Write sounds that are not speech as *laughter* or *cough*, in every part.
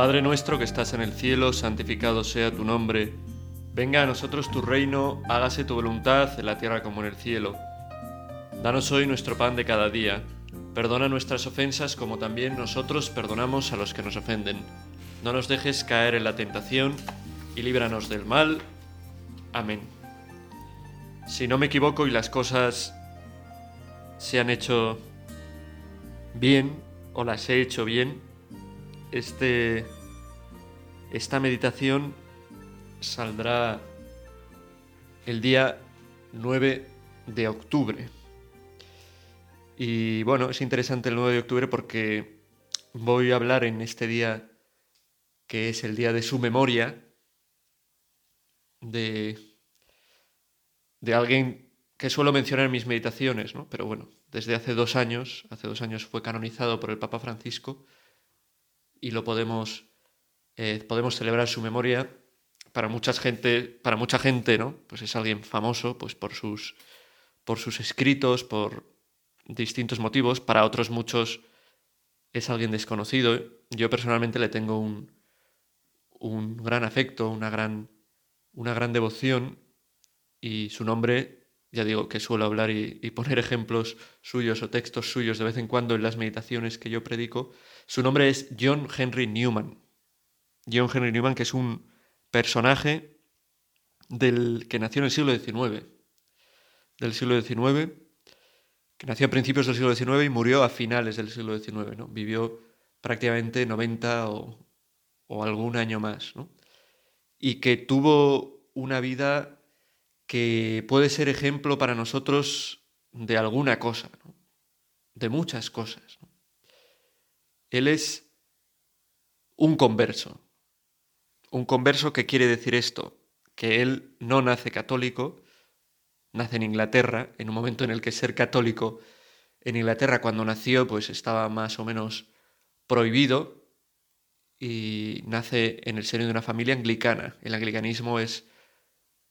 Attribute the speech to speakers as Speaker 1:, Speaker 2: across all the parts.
Speaker 1: Padre nuestro que estás en el cielo, santificado sea tu nombre. Venga a nosotros tu reino, hágase tu voluntad en la tierra como en el cielo. Danos hoy nuestro pan de cada día. Perdona nuestras ofensas como también nosotros perdonamos a los que nos ofenden. No nos dejes caer en la tentación y líbranos del mal. Amén. Si no me equivoco y las cosas se han hecho bien o las he hecho bien, este, esta meditación saldrá el día 9 de octubre. Y bueno, es interesante el 9 de octubre porque voy a hablar en este día que es el día de su memoria de, de alguien que suelo mencionar en mis meditaciones, ¿no? Pero bueno, desde hace dos años, hace dos años fue canonizado por el Papa Francisco y lo podemos, eh, podemos celebrar su memoria. Para mucha gente, para mucha gente, ¿no? Pues es alguien famoso, pues por sus, por sus escritos, por distintos motivos. Para otros muchos es alguien desconocido. Yo personalmente le tengo un, un gran afecto, una gran, una gran devoción y su nombre ya digo que suelo hablar y, poner *laughs* ejemplos suyos o textos suyos de vez en cuando en las meditaciones que yo predico. Su nombre es John Henry Newman. John Henry Newman, que es un personaje del, que nació en el siglo XIX. Del siglo XIX, que nació a principios del siglo XIX y murió a finales del siglo XIX. ¿no? Vivió prácticamente 90 o, o algún año más. ¿no? Y que tuvo una vida que puede ser ejemplo para nosotros de alguna cosa, de muchas cosas. Él es un converso. Un converso que quiere decir esto, que él no nace católico, nace en Inglaterra, en un momento en el que ser católico en Inglaterra cuando nació pues estaba más o menos prohibido y nace en el seno de una familia anglicana. El anglicanismo es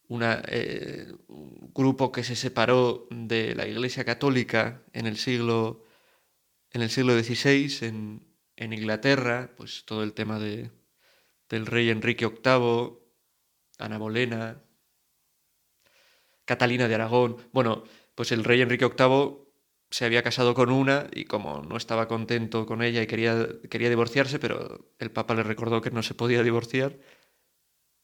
Speaker 1: eh, un grupo que se separó de la Iglesia Católica en el siglo, en el siglo XVI en, en Inglaterra, pues todo el tema de, del rey Enrique VIII, Ana Bolena, Catalina de Aragón. Bueno, pues el rey Enrique VIII se había casado con una y como no estaba contento con ella y quería, quería divorciarse, pero el Papa le recordó que no se podía divorciar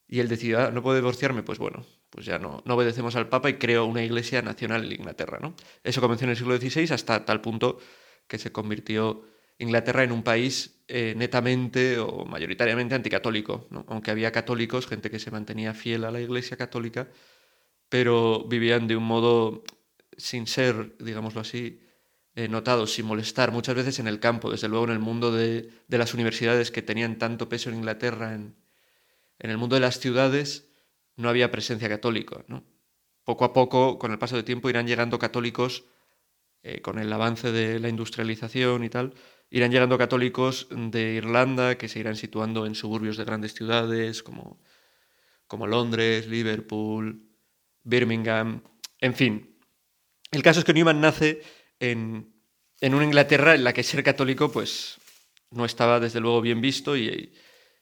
Speaker 1: y él decidió, ah, no puedo divorciarme, pues bueno, pues ya no, no obedecemos al Papa y creó una iglesia nacional en Inglaterra. ¿no? Eso comenzó en el siglo XVI hasta tal punto que se convirtió Inglaterra en un país eh, netamente o mayoritariamente anticatólico, ¿no? aunque había católicos, gente que se mantenía fiel a la iglesia católica, pero vivían de un modo sin ser, digámoslo así, eh, notados, sin molestar, muchas veces en el campo, desde luego en el mundo de, de las universidades que tenían tanto peso en Inglaterra en, en el mundo de las ciudades no había presencia católica. Poco a poco, con el paso del tiempo, irán llegando católicos, eh, con el avance de la industrialización y tal, irán llegando católicos de Irlanda que se irán situando en suburbios de grandes ciudades como, como Londres, Liverpool, Birmingham, en fin. El caso es que Newman nace en, en una Inglaterra en la que ser católico pues no estaba desde luego bien visto y,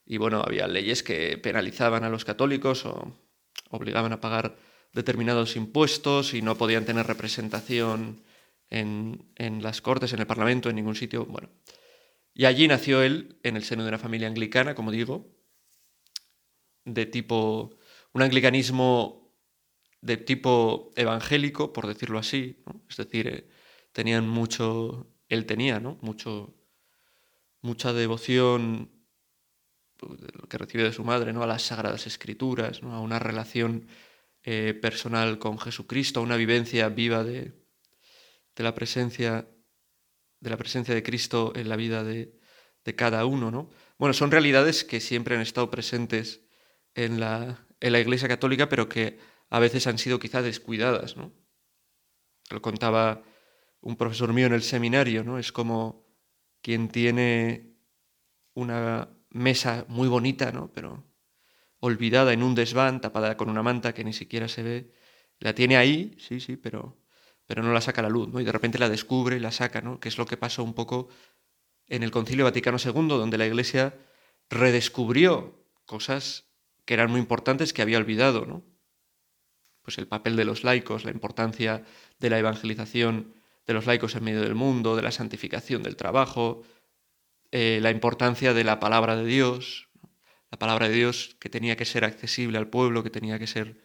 Speaker 1: y bueno, había leyes que penalizaban a los católicos o obligaban a pagar determinados impuestos y no podían tener representación en, en, las cortes, en el parlamento, en ningún sitio. Bueno, y allí nació él en el seno de una familia anglicana, como digo, de tipo, un anglicanismo de tipo evangélico, por decirlo así, es decir, eh, tenían mucho, él tenía, ¿no? Mucho, mucha devoción que recibe de su madre, ¿no? a las sagradas escrituras, a una relación eh, personal con Jesucristo, a una vivencia viva de, de, la presencia, de la presencia de Cristo en la vida de, cada uno. ¿no? Bueno, son realidades que siempre han estado presentes en la, en la Iglesia Católica, pero que a veces han sido quizá descuidadas. ¿no? Lo contaba un profesor mío en el seminario, ¿no? Es como quien tiene una mesa muy bonita, ¿no? Pero olvidada en un desván, tapada con una manta que ni siquiera se ve. La tiene ahí, sí, sí, pero, pero no la saca a la luz, ¿no? Y de repente la descubre y la saca, ¿no? Que es lo que pasó un poco en el Concilio Vaticano II, donde la Iglesia redescubrió cosas que eran muy importantes que había olvidado, ¿no? Pues el papel de los laicos, la importancia de la evangelización de los laicos en medio del mundo, de la santificación del trabajo, eh, la importancia de la palabra de Dios, la palabra de Dios que tenía que ser accesible al pueblo, que tenía que ser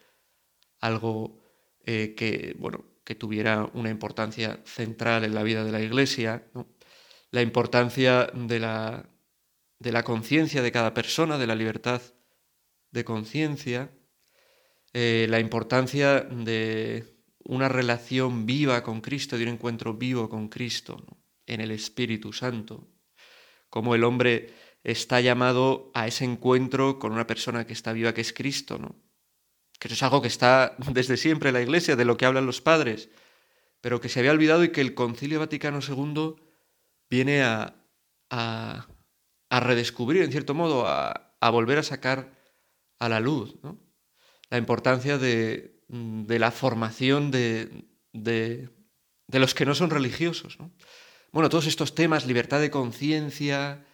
Speaker 1: algo eh, que, bueno, que tuviera una importancia central en la vida de la Iglesia, la importancia de la, de la conciencia de cada persona, de la libertad de conciencia, eh, la importancia de una relación viva con Cristo, de un encuentro vivo con Cristo en el Espíritu Santo, como el hombre está llamado a ese encuentro con una persona que está viva, que es Cristo, ¿no? Que eso es algo que está *laughs* desde siempre en la Iglesia, de lo que hablan los padres, pero que se había olvidado y que el Concilio Vaticano II viene a, a, a redescubrir, en cierto modo, a, a, volver a sacar a la luz ¿no? la importancia de, de la formación de, de, de, los que no son religiosos. ¿no? Bueno, todos estos temas, libertad de conciencia,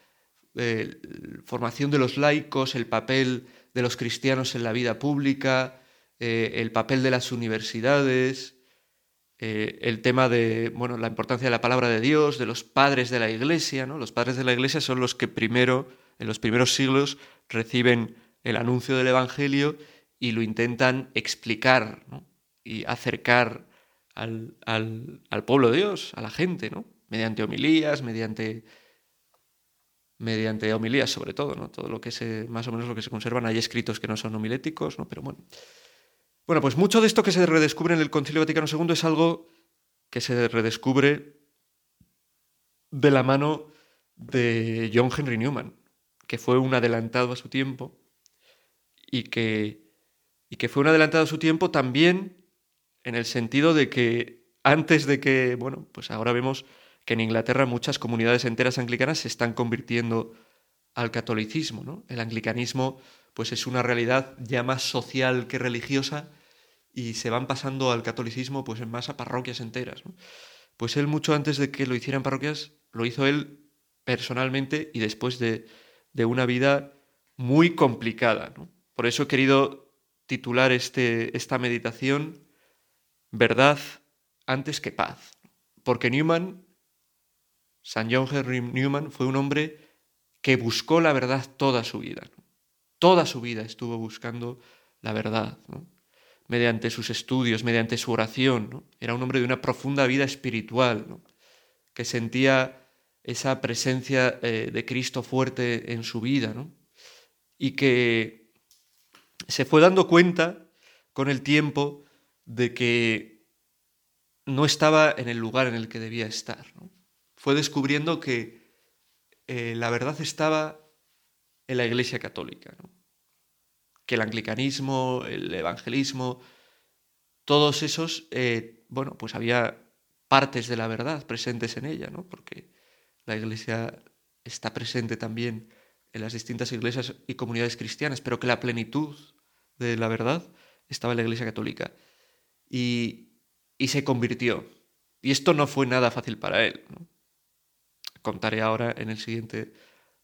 Speaker 1: eh, formación de los laicos, el papel de los cristianos en la vida pública, eh, el papel de las universidades, eh, el tema de bueno, la importancia de la palabra de Dios, de los padres de la Iglesia. ¿no? Los padres de la Iglesia son los que primero, en los primeros siglos, reciben el anuncio del Evangelio y lo intentan explicar y acercar al, al, al, pueblo de Dios, a la gente, ¿no? mediante homilías, mediante mediante homilías sobre todo, ¿no? Todo lo que se, más o menos lo que se conservan, hay escritos que no son homiléticos, ¿no? Pero bueno. Bueno, pues mucho de esto que se redescubre en el Concilio Vaticano II es algo que se redescubre de la mano de John Henry Newman, que fue un adelantado a su tiempo y que, y que fue un adelantado a su tiempo también en el sentido de que antes de que, bueno, pues ahora vemos que en Inglaterra muchas comunidades enteras anglicanas se están convirtiendo al catolicismo. El anglicanismo pues es una realidad ya más social que religiosa y se van pasando al catolicismo pues en más a parroquias enteras. Pues él mucho antes de que lo hicieran parroquias, lo hizo él personalmente y después de, de una vida muy complicada. Por eso he querido titular este, esta meditación Verdad antes que paz. Porque Newman San John Henry Newman fue un hombre que buscó la verdad toda su vida. Toda su vida estuvo buscando la verdad, mediante sus estudios, mediante su oración. Era un hombre de una profunda vida espiritual, que sentía esa presencia eh, de Cristo fuerte en su vida, y que se fue dando cuenta con el tiempo de que no estaba en el lugar en el que debía estar. Fue descubriendo que eh, la verdad estaba en la Iglesia Católica, ¿no? que el anglicanismo, el evangelismo, todos esos, eh, bueno, pues había partes de la verdad presentes en ella, ¿no? porque la Iglesia está presente también en las distintas iglesias y comunidades cristianas, pero que la plenitud de la verdad estaba en la Iglesia Católica. Y, y se convirtió. Y esto no fue nada fácil para él. ¿no? Contaré ahora en el siguiente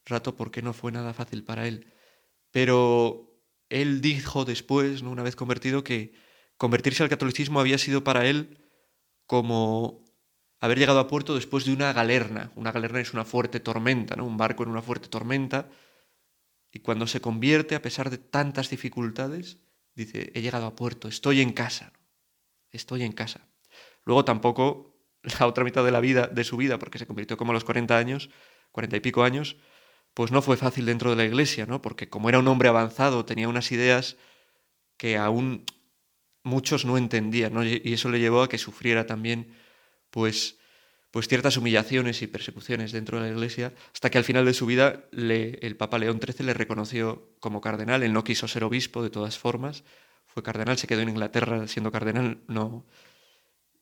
Speaker 1: rato por qué no fue nada fácil para él. Pero él dijo después, ¿no? una vez convertido, que convertirse al catolicismo había sido para él como haber llegado a puerto después de una galerna. Una galerna es una fuerte tormenta, ¿no? un barco en una fuerte tormenta. Y cuando se convierte, a pesar de tantas dificultades, dice, he llegado a puerto, estoy en casa, estoy en casa. Luego tampoco *laughs* la otra mitad de la vida, de su vida, porque se convirtió como a los 40 años, 40 y pico años, pues no fue fácil dentro de la iglesia, ¿no? Porque como era un hombre avanzado, tenía unas ideas que aún muchos no entendían, ¿no? Y eso le llevó a que sufriera también, pues, pues ciertas humillaciones y persecuciones dentro de la iglesia, hasta que al final de su vida le, el Papa León XIII le reconoció como cardenal. Él no quiso ser obispo de todas formas, fue cardenal, se quedó en Inglaterra siendo cardenal, no,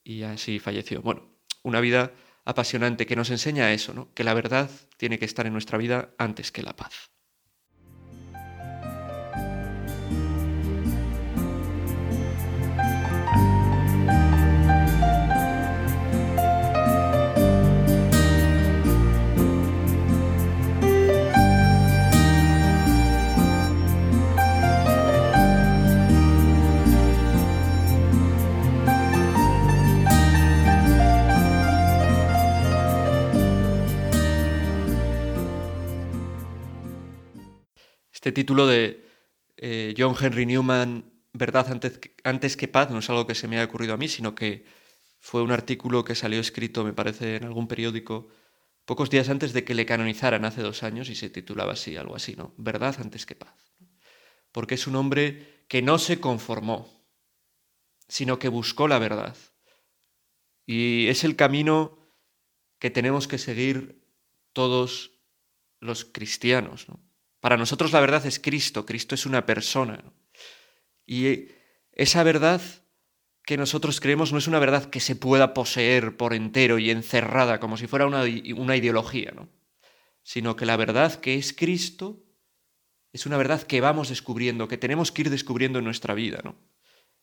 Speaker 1: y así falleció. Bueno, una vida apasionante que nos enseña eso, ¿no? que la verdad tiene que estar en nuestra vida antes que la paz. Título de eh, John Henry Newman, Verdad antes, antes que paz, no es algo que se me haya ocurrido a mí, sino que fue un artículo que salió escrito, me parece, en algún periódico pocos días antes de que le canonizaran hace dos años y se titulaba así, algo así, ¿no? Verdad antes que paz. Porque es un hombre que no se conformó, sino que buscó la verdad. Y es el camino que tenemos que seguir todos los cristianos. Para nosotros la verdad es Cristo, Cristo es una persona. Y esa verdad que nosotros creemos no es una verdad que se pueda poseer por entero y encerrada como si fuera una, una ideología, ¿no? sino que la verdad que es Cristo es una verdad que vamos descubriendo, que tenemos que ir descubriendo en nuestra vida. ¿no?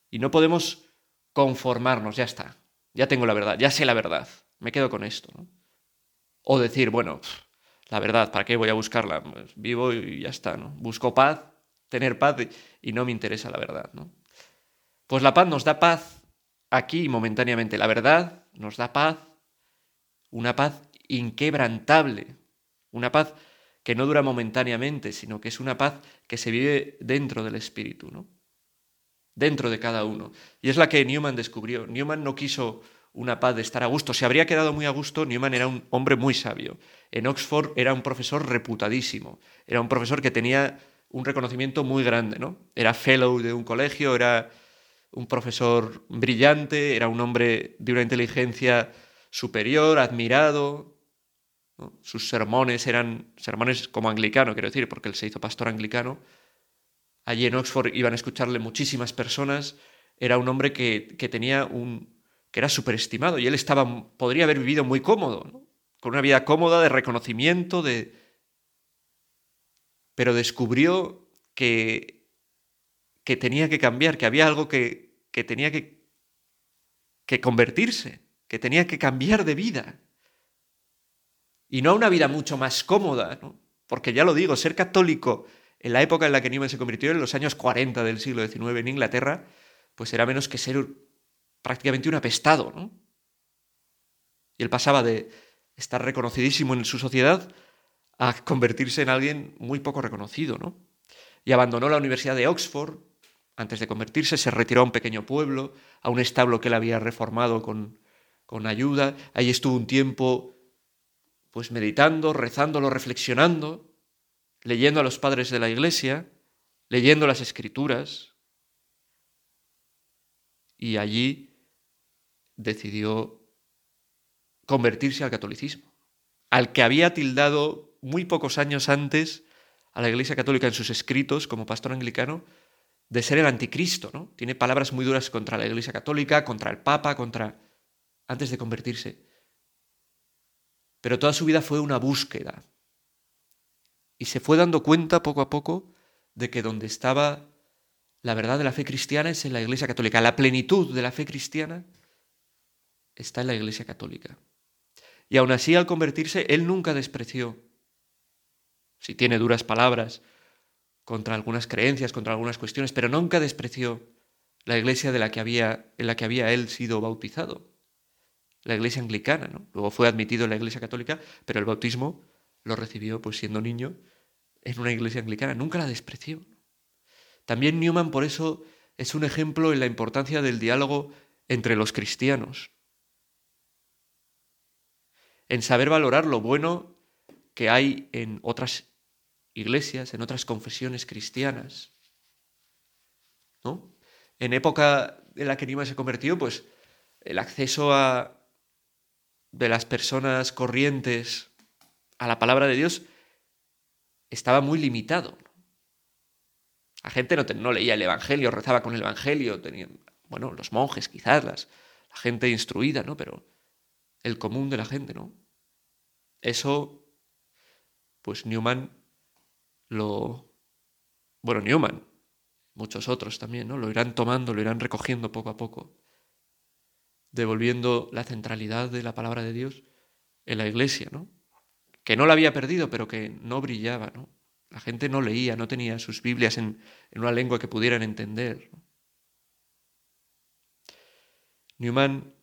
Speaker 1: Y no podemos conformarnos, ya está, ya tengo la verdad, ya sé la verdad, me quedo con esto. ¿no? O decir, bueno, la verdad, ¿para qué voy a buscarla? Pues vivo y ya está, ¿no? Busco paz, tener paz y no me interesa la verdad, ¿no? Pues la paz nos da paz aquí momentáneamente. La verdad nos da paz, una paz inquebrantable, una paz que no dura momentáneamente, sino que es una paz que se vive dentro del espíritu, ¿no? Dentro de cada uno. Y es la que Newman descubrió. Newman no quiso una paz de estar a gusto. Se habría quedado muy a gusto, Newman era un hombre muy sabio. En Oxford era un profesor reputadísimo. Era un profesor que tenía un reconocimiento muy grande, ¿no? Era fellow de un colegio, era un profesor brillante, era un hombre de una inteligencia superior, admirado. Sus sermones eran sermones como anglicano, quiero decir, porque él se hizo pastor anglicano. Allí en Oxford iban a escucharle muchísimas personas. Era un hombre que, que tenía un, que era superestimado y él estaba, podría haber vivido muy cómodo, con una vida cómoda de reconocimiento, de... pero descubrió que, que tenía que cambiar, que había algo que, que tenía que, que convertirse, que tenía que cambiar de vida. Y no a una vida mucho más cómoda, ¿no? porque ya lo digo, ser católico en la época en la que Newman se convirtió, en los años 40 del siglo XIX en Inglaterra, pues era menos que ser prácticamente un apestado, ¿no? Y él pasaba de estar reconocidísimo en su sociedad a convertirse en alguien muy poco reconocido, ¿no? Y abandonó la Universidad de Oxford. Antes de convertirse, se retiró a un pequeño pueblo, a un establo que él había reformado con, con ayuda. Ahí estuvo un tiempo, pues meditando, rezándolo, reflexionando, leyendo a los padres de la iglesia, leyendo las escrituras. Y allí decidió convertirse al catolicismo, al que había tildado muy pocos años antes a la Iglesia Católica en sus escritos como pastor anglicano de ser el anticristo, ¿no? Tiene palabras muy duras contra la Iglesia Católica, contra el Papa, contra antes de convertirse. Pero toda su vida fue una búsqueda. Y se fue dando cuenta poco a poco de que donde estaba la verdad de la fe cristiana es en la Iglesia Católica. La plenitud de la fe cristiana está en la Iglesia Católica. Y aún así, al convertirse, él nunca despreció, si tiene duras palabras, contra algunas creencias, contra algunas cuestiones, pero nunca despreció la iglesia de la que había, en la que había él sido bautizado, la iglesia anglicana. ¿no? Luego fue admitido en la iglesia católica, pero el bautismo lo recibió pues siendo niño en una iglesia anglicana, nunca la despreció. También Newman por eso es un ejemplo en la importancia del diálogo entre los cristianos en saber valorar lo bueno que hay en otras iglesias, en otras confesiones cristianas. ¿no? En época en la que Nima se convirtió, pues el acceso a, de las personas corrientes a la palabra de Dios estaba muy limitado. La gente no, no leía el Evangelio, rezaba con el Evangelio, tenían, bueno, los monjes quizás, las, la gente instruida, ¿no? Pero el común de la gente, ¿no? Eso, pues Newman lo... Bueno, Newman, muchos otros también, ¿no? Lo irán tomando, lo irán recogiendo poco a poco, devolviendo la centralidad de la palabra de Dios en la iglesia, ¿no? Que no la había perdido, pero que no brillaba, ¿no? La gente no leía, no tenía sus Biblias en, una lengua que pudieran entender. Newman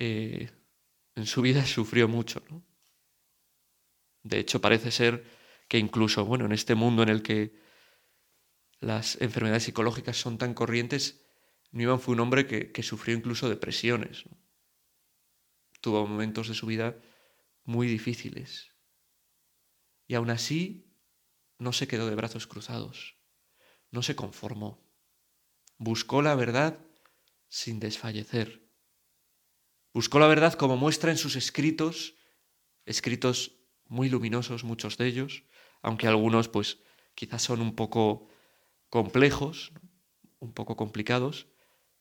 Speaker 1: en su vida *laughs* sufrió mucho. ¿no? De hecho, parece ser que incluso, bueno, en este mundo en el que las enfermedades psicológicas son tan corrientes, Newman fue un hombre que, sufrió incluso depresiones. Tuvo momentos de su vida muy difíciles. Y aún así no se quedó de brazos cruzados, no se conformó. Buscó la verdad sin desfallecer. Buscó la verdad como muestra en sus escritos, escritos muy luminosos, muchos de ellos, aunque algunos pues quizás son un poco complejos, un poco complicados,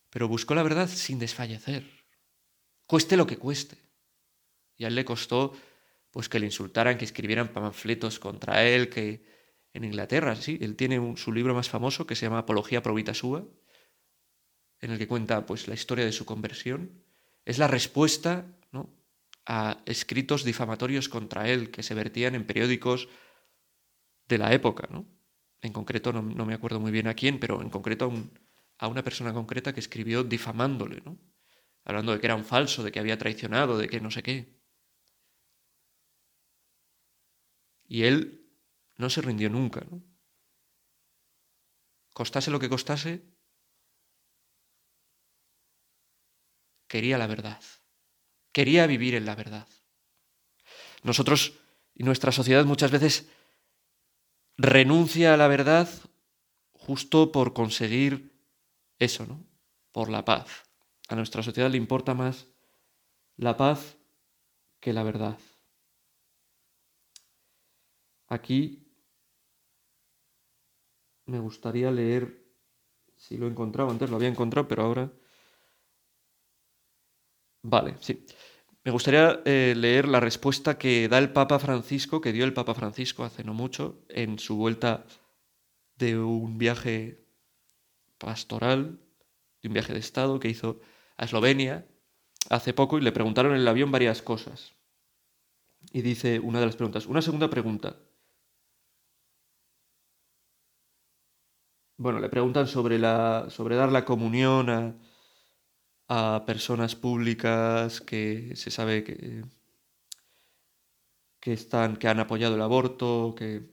Speaker 1: pero buscó la verdad sin desfallecer, cueste lo que cueste. Y a él le costó pues que le insultaran, que escribieran panfletos contra él, que en Inglaterra, sí, él tiene su libro más famoso que se llama Apología Provita Sua, en el que cuenta pues la historia de su conversión. Es la respuesta a escritos difamatorios contra él que se vertían en periódicos de la época, ¿no? En concreto, no, me acuerdo muy bien a quién, pero en concreto a, una persona concreta que escribió difamándole, ¿no? Hablando de que era un falso, de que había traicionado, de que no sé qué. Y él no se rindió nunca, ¿no? Costase lo que costase, quería la verdad. Quería vivir en la verdad. Nosotros y nuestra sociedad muchas veces renuncia a la verdad justo por conseguir eso, ¿no? Por la paz. A nuestra sociedad le importa más la paz que la verdad. Aquí me gustaría leer, si lo he encontrado, antes lo había encontrado, pero ahora... Vale, sí. Me gustaría eh, leer la respuesta que da el Papa Francisco, que dio el Papa Francisco hace no mucho, en su vuelta de un viaje pastoral, de un viaje de Estado que hizo a Eslovenia hace poco y le preguntaron en el avión varias cosas. Y dice una de las preguntas, una segunda pregunta. Bueno, le preguntan sobre, la, sobre dar la comunión a, a personas públicas que se sabe que, que, están, que han apoyado el aborto, que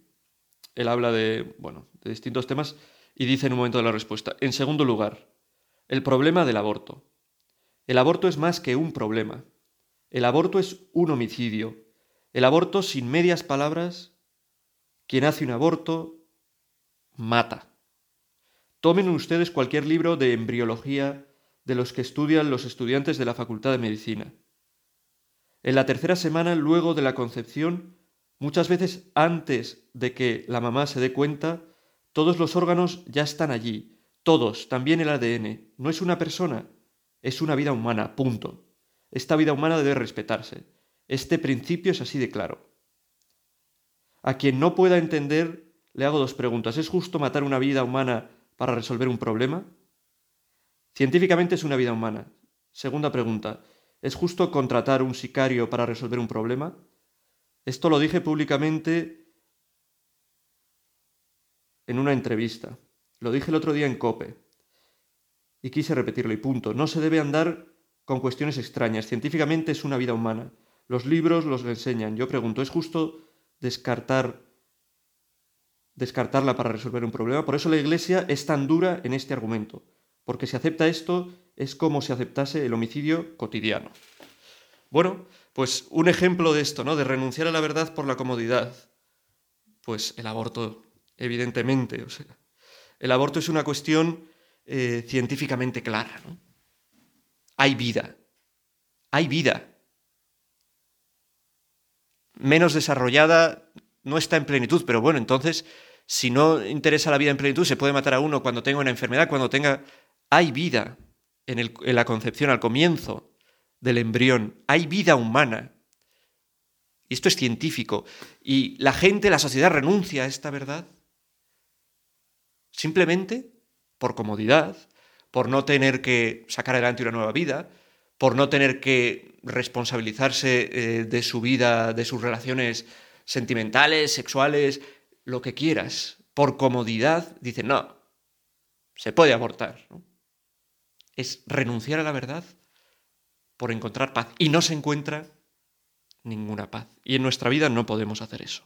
Speaker 1: él habla de, bueno, de distintos temas y dice en un momento de la respuesta, en segundo lugar, el problema del aborto. El aborto es más que un problema. El aborto es un homicidio. El aborto, sin medias palabras, quien hace un aborto, mata. Tomen ustedes cualquier libro de embriología, de los que estudian los estudiantes de la Facultad de Medicina. En la tercera semana luego de la concepción, muchas veces antes de que la mamá se dé cuenta, todos los órganos ya están allí, todos, también el ADN. No es una persona, es una vida humana, punto. Esta vida humana debe respetarse. Este principio es así de claro. A quien no pueda entender, le hago dos preguntas. ¿Es justo matar una vida humana para resolver un problema? Científicamente es una vida humana. Segunda pregunta. ¿Es justo contratar un sicario para resolver un problema? Esto lo dije públicamente en una entrevista. Lo dije el otro día en COPE. Y quise repetirlo y punto. No se debe andar con cuestiones extrañas. Científicamente es una vida humana. Los libros los enseñan. Yo pregunto, ¿es justo descartar descartarla para resolver un problema? Por eso la Iglesia es tan dura en este argumento porque si acepta esto es como si aceptase el homicidio cotidiano. Bueno, pues un ejemplo de esto, ¿no? De renunciar a la verdad por la comodidad. Pues el aborto, evidentemente. O sea, el aborto es una cuestión eh, científicamente clara. Hay vida. Hay vida. Menos desarrollada, no está en plenitud, pero bueno, entonces, si no interesa la vida en plenitud, se puede matar a uno cuando tenga una enfermedad, cuando tenga hay vida en, la concepción al comienzo del embrión, hay vida humana. Y esto es científico. Y la gente, la sociedad renuncia a esta verdad simplemente por comodidad, por no tener que sacar adelante una nueva vida, por no tener que responsabilizarse eh, de su vida, de sus relaciones sentimentales, sexuales, lo que quieras. Por comodidad, dicen, no, se puede abortar. Es renunciar a la verdad por encontrar paz. Y no se encuentra ninguna paz. Y en nuestra vida no podemos hacer eso.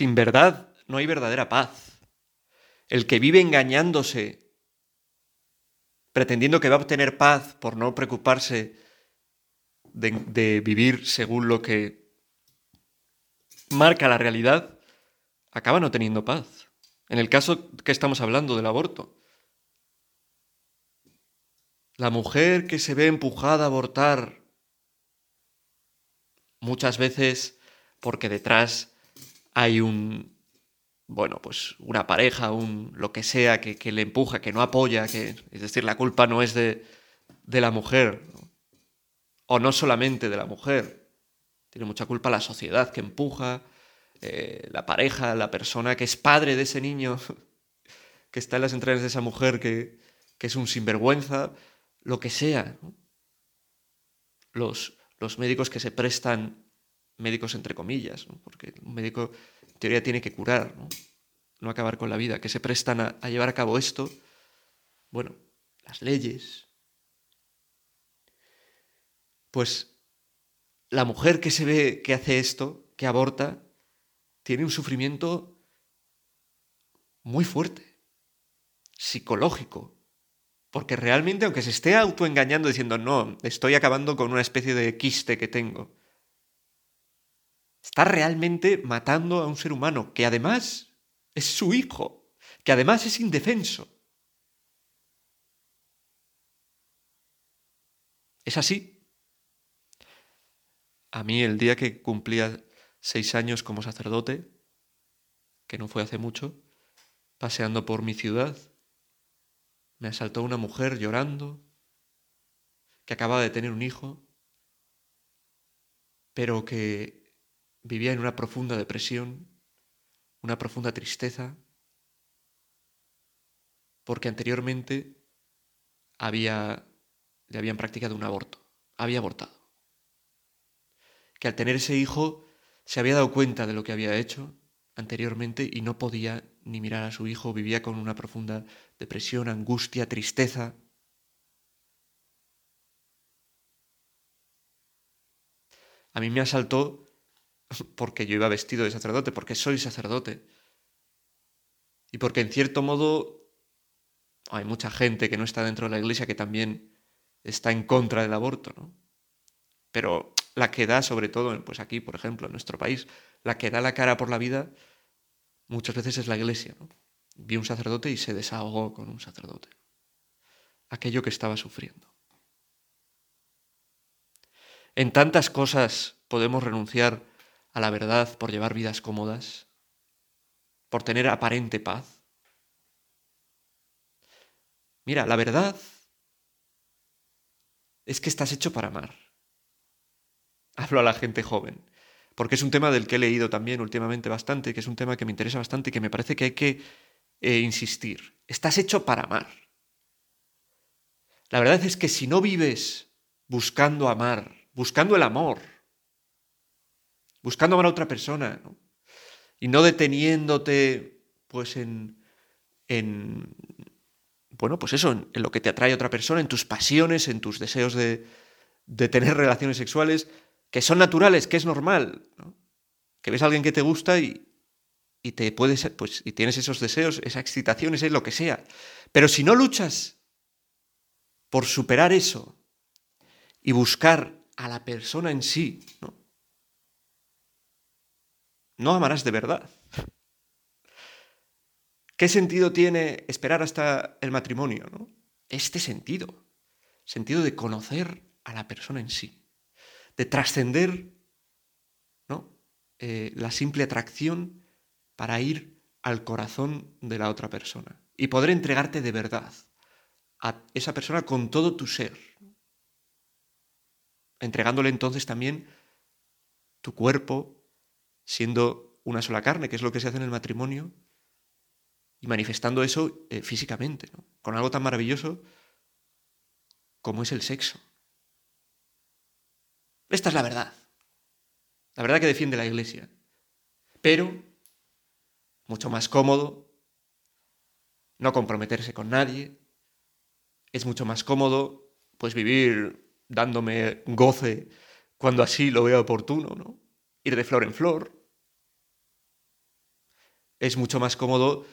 Speaker 1: Sin verdad no hay verdadera paz. El que vive engañándose, pretendiendo que va a obtener paz por no preocuparse de, de vivir según lo que marca la realidad, acaba no teniendo paz. En el caso que estamos hablando del aborto. La mujer que se ve empujada a abortar muchas veces porque detrás hay un, bueno, pues una pareja, un lo que sea que, le empuja, que no apoya, que, es decir, la culpa no es de, de la mujer, o no solamente de la mujer, tiene mucha culpa la sociedad que empuja, eh, la pareja, la persona que es padre de ese niño, *laughs* que está en las entrañas de esa mujer, que, que es un sinvergüenza, lo que sea. Los, los médicos que se prestan, médicos entre comillas, porque un médico en teoría tiene que curar, ¿no? acabar con la vida, que se prestan a, a llevar a cabo esto, bueno, las leyes. Pues la mujer que se ve que hace esto, que aborta, tiene un sufrimiento muy fuerte, psicológico, porque realmente, aunque se esté autoengañando diciendo, no, estoy acabando con una especie de quiste que tengo, está realmente matando a un ser humano que además es su hijo, que además es indefenso. Es así. A mí el día que cumplía seis años como sacerdote, que no fue hace mucho, paseando por mi ciudad, me asaltó una mujer llorando, que acababa de tener un hijo, pero que vivía en una profunda depresión, una profunda tristeza, porque anteriormente había, le habían practicado un aborto, había abortado. Que al tener ese hijo se había dado cuenta de lo que había hecho anteriormente y no podía ni mirar a su hijo, vivía con una profunda depresión, angustia, tristeza. A mí me asaltó porque yo iba vestido de sacerdote, porque soy sacerdote. Y porque en cierto modo hay mucha gente que no está dentro de la iglesia que también está en contra del aborto, ¿no? Pero la que da, sobre todo, pues aquí, por ejemplo, en nuestro país, la que da la cara por la vida, muchas veces es la iglesia. ¿no? Vi un sacerdote y se desahogó con un sacerdote. Aquello que estaba sufriendo. En tantas cosas podemos renunciar a la verdad por llevar vidas cómodas, por tener aparente paz. Mira, la verdad es que estás hecho para amar hablo a la gente joven, porque es un tema del que he leído también últimamente bastante, que es un tema que me interesa bastante y que me parece que hay que eh, insistir. Estás hecho para amar. La verdad es que si no vives buscando amar, buscando el amor, buscando amar a otra persona, y no deteniéndote pues en, en bueno, pues eso, en, lo que te atrae a otra persona, en tus pasiones, en tus deseos de, de tener relaciones sexuales, que son naturales, que es normal, que ves a alguien que te gusta y, y te puedes, pues, y tienes esos deseos, esa excitación, ese lo que sea. Pero si no luchas por superar eso y buscar a la persona en sí, ¿no? No amarás de verdad. ¿Qué sentido tiene esperar hasta el matrimonio? Este sentido, sentido de conocer a la persona en sí de trascender ¿no? Eh, la simple atracción para ir al corazón de la otra persona y poder entregarte de verdad a esa persona con todo tu ser, entregándole entonces también tu cuerpo, siendo una sola carne, que es lo que se hace en el matrimonio, y manifestando eso eh, físicamente, con algo tan maravilloso como es el sexo. Esta es la verdad. La verdad que defiende la Iglesia. Pero, mucho más cómodo, no comprometerse con nadie. Es mucho más cómodo, pues vivir dándome goce cuando así lo veo oportuno, ¿no? Ir de flor en flor. Es mucho más cómodo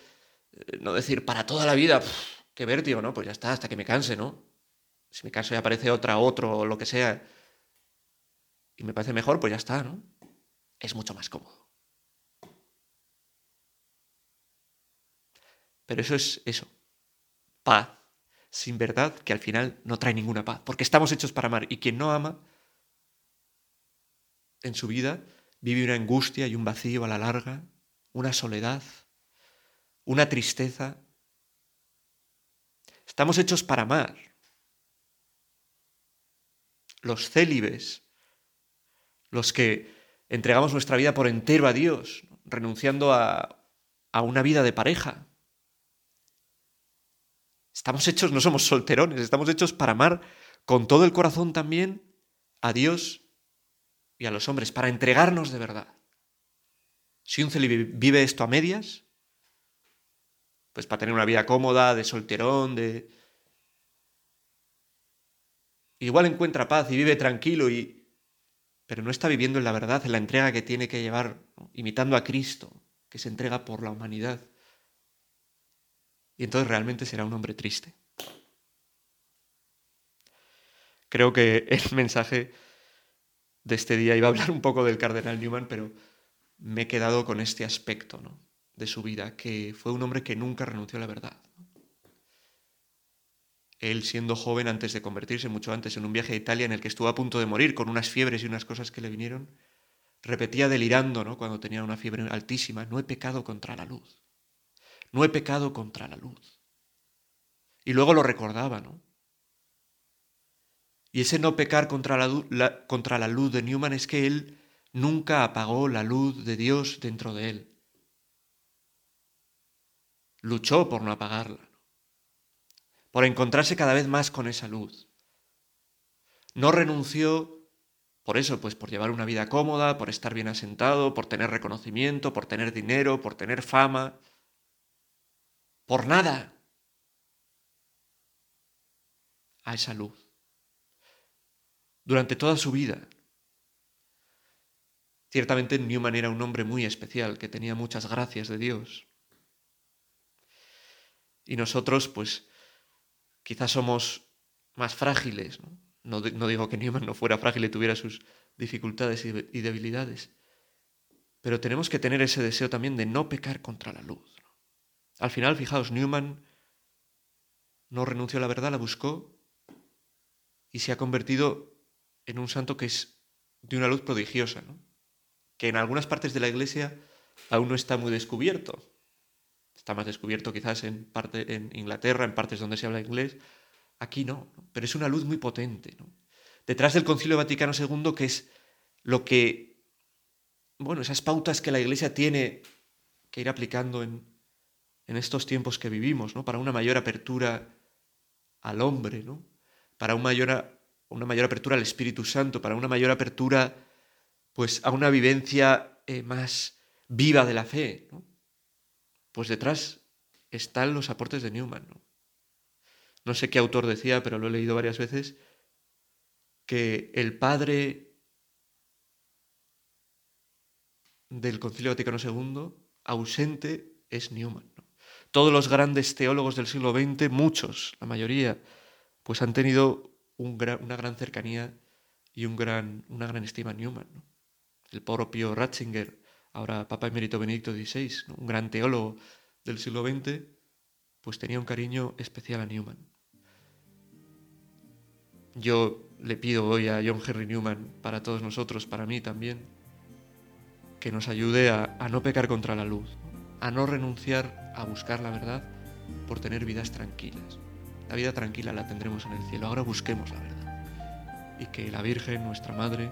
Speaker 1: eh, no decir para toda la vida, qué vértigo, ¿no? Pues ya está, hasta que me canse, ¿no? Si me canso y aparece otra, otro o lo que sea, y me parece mejor, pues ya está, ¿no? Es mucho más cómodo. Pero eso es eso, paz, sin verdad, que al final no trae ninguna paz, porque estamos hechos para amar, y quien no ama en su vida vive una angustia y un vacío a la larga, una soledad, una tristeza. Estamos hechos para amar. Los célibes, los que entregamos nuestra vida por entero a Dios, renunciando a, a una vida de pareja. Estamos hechos, no somos solterones, estamos hechos para amar con todo el corazón también a Dios y a los hombres, para entregarnos de verdad. Si un célibe vive esto a medias, pues para tener una vida cómoda, de solterón, de... Igual encuentra paz y vive tranquilo y... Pero no está viviendo en la verdad, en la entrega que tiene que llevar, imitando a Cristo, que se entrega por la humanidad. Y entonces realmente será un hombre triste. Creo que el mensaje de este día. Iba a hablar un poco del cardenal Newman, pero me he quedado con este aspecto ¿no? de su vida, que fue un hombre que nunca renunció a la verdad. Él siendo joven, antes de convertirse, mucho antes, en un viaje a Italia en el que estuvo a punto de morir con unas fiebres y unas cosas que le vinieron, repetía delirando, ¿no? Cuando tenía una fiebre altísima, no he pecado contra la luz. No he pecado contra la luz. Y luego lo recordaba, ¿no? Y ese no pecar contra la, contra la luz de Newman es que él nunca apagó la luz de Dios dentro de él. Luchó por no apagarla, por encontrarse cada vez más con esa luz. No renunció por eso, pues por llevar una vida cómoda, por estar bien asentado, por tener reconocimiento, por tener dinero, por tener fama, por nada a esa luz durante toda su vida. Ciertamente Newman era un hombre muy especial, que tenía muchas gracias de Dios. Y nosotros, pues, quizás somos más frágiles. No, no, digo que Newman no fuera frágil y tuviera sus dificultades y, debilidades, pero tenemos que tener ese deseo también de no pecar contra la luz. Al final, fijaos, Newman no renunció a la verdad, la buscó y se ha convertido en un santo que es de una luz prodigiosa, ¿no? Que en algunas partes de la iglesia aún no está muy descubierto. Está más descubierto quizás en, parte, en Inglaterra, en partes donde se habla inglés. Aquí no, pero es una luz muy potente. Detrás del Concilio Vaticano II, que es lo que, bueno, esas pautas que la iglesia tiene que ir aplicando en, en estos tiempos que vivimos, ¿no? para una mayor apertura al hombre, ¿no? para mayor una mayor apertura al Espíritu Santo, para una mayor apertura pues a una vivencia eh, más viva de la fe. Pues detrás están los aportes de Newman. ¿no? no sé qué autor decía, pero lo he leído varias veces, que el padre del Concilio Vaticano II, ausente, es Newman. Todos los grandes teólogos del siglo XX, muchos, la mayoría, pues han tenido una gran cercanía y una gran estima a Newman. El propio Ratzinger, ahora Papa Emérito Benedicto XVI, un gran teólogo del siglo XX, pues tenía un cariño especial a Newman. Yo le pido hoy a John Henry Newman, para todos nosotros, para mí también, que nos ayude a, a no pecar contra la luz, a no renunciar a buscar la verdad por tener vidas tranquilas. La vida tranquila la tendremos en el cielo. Ahora busquemos la verdad. Y que la Virgen, nuestra Madre,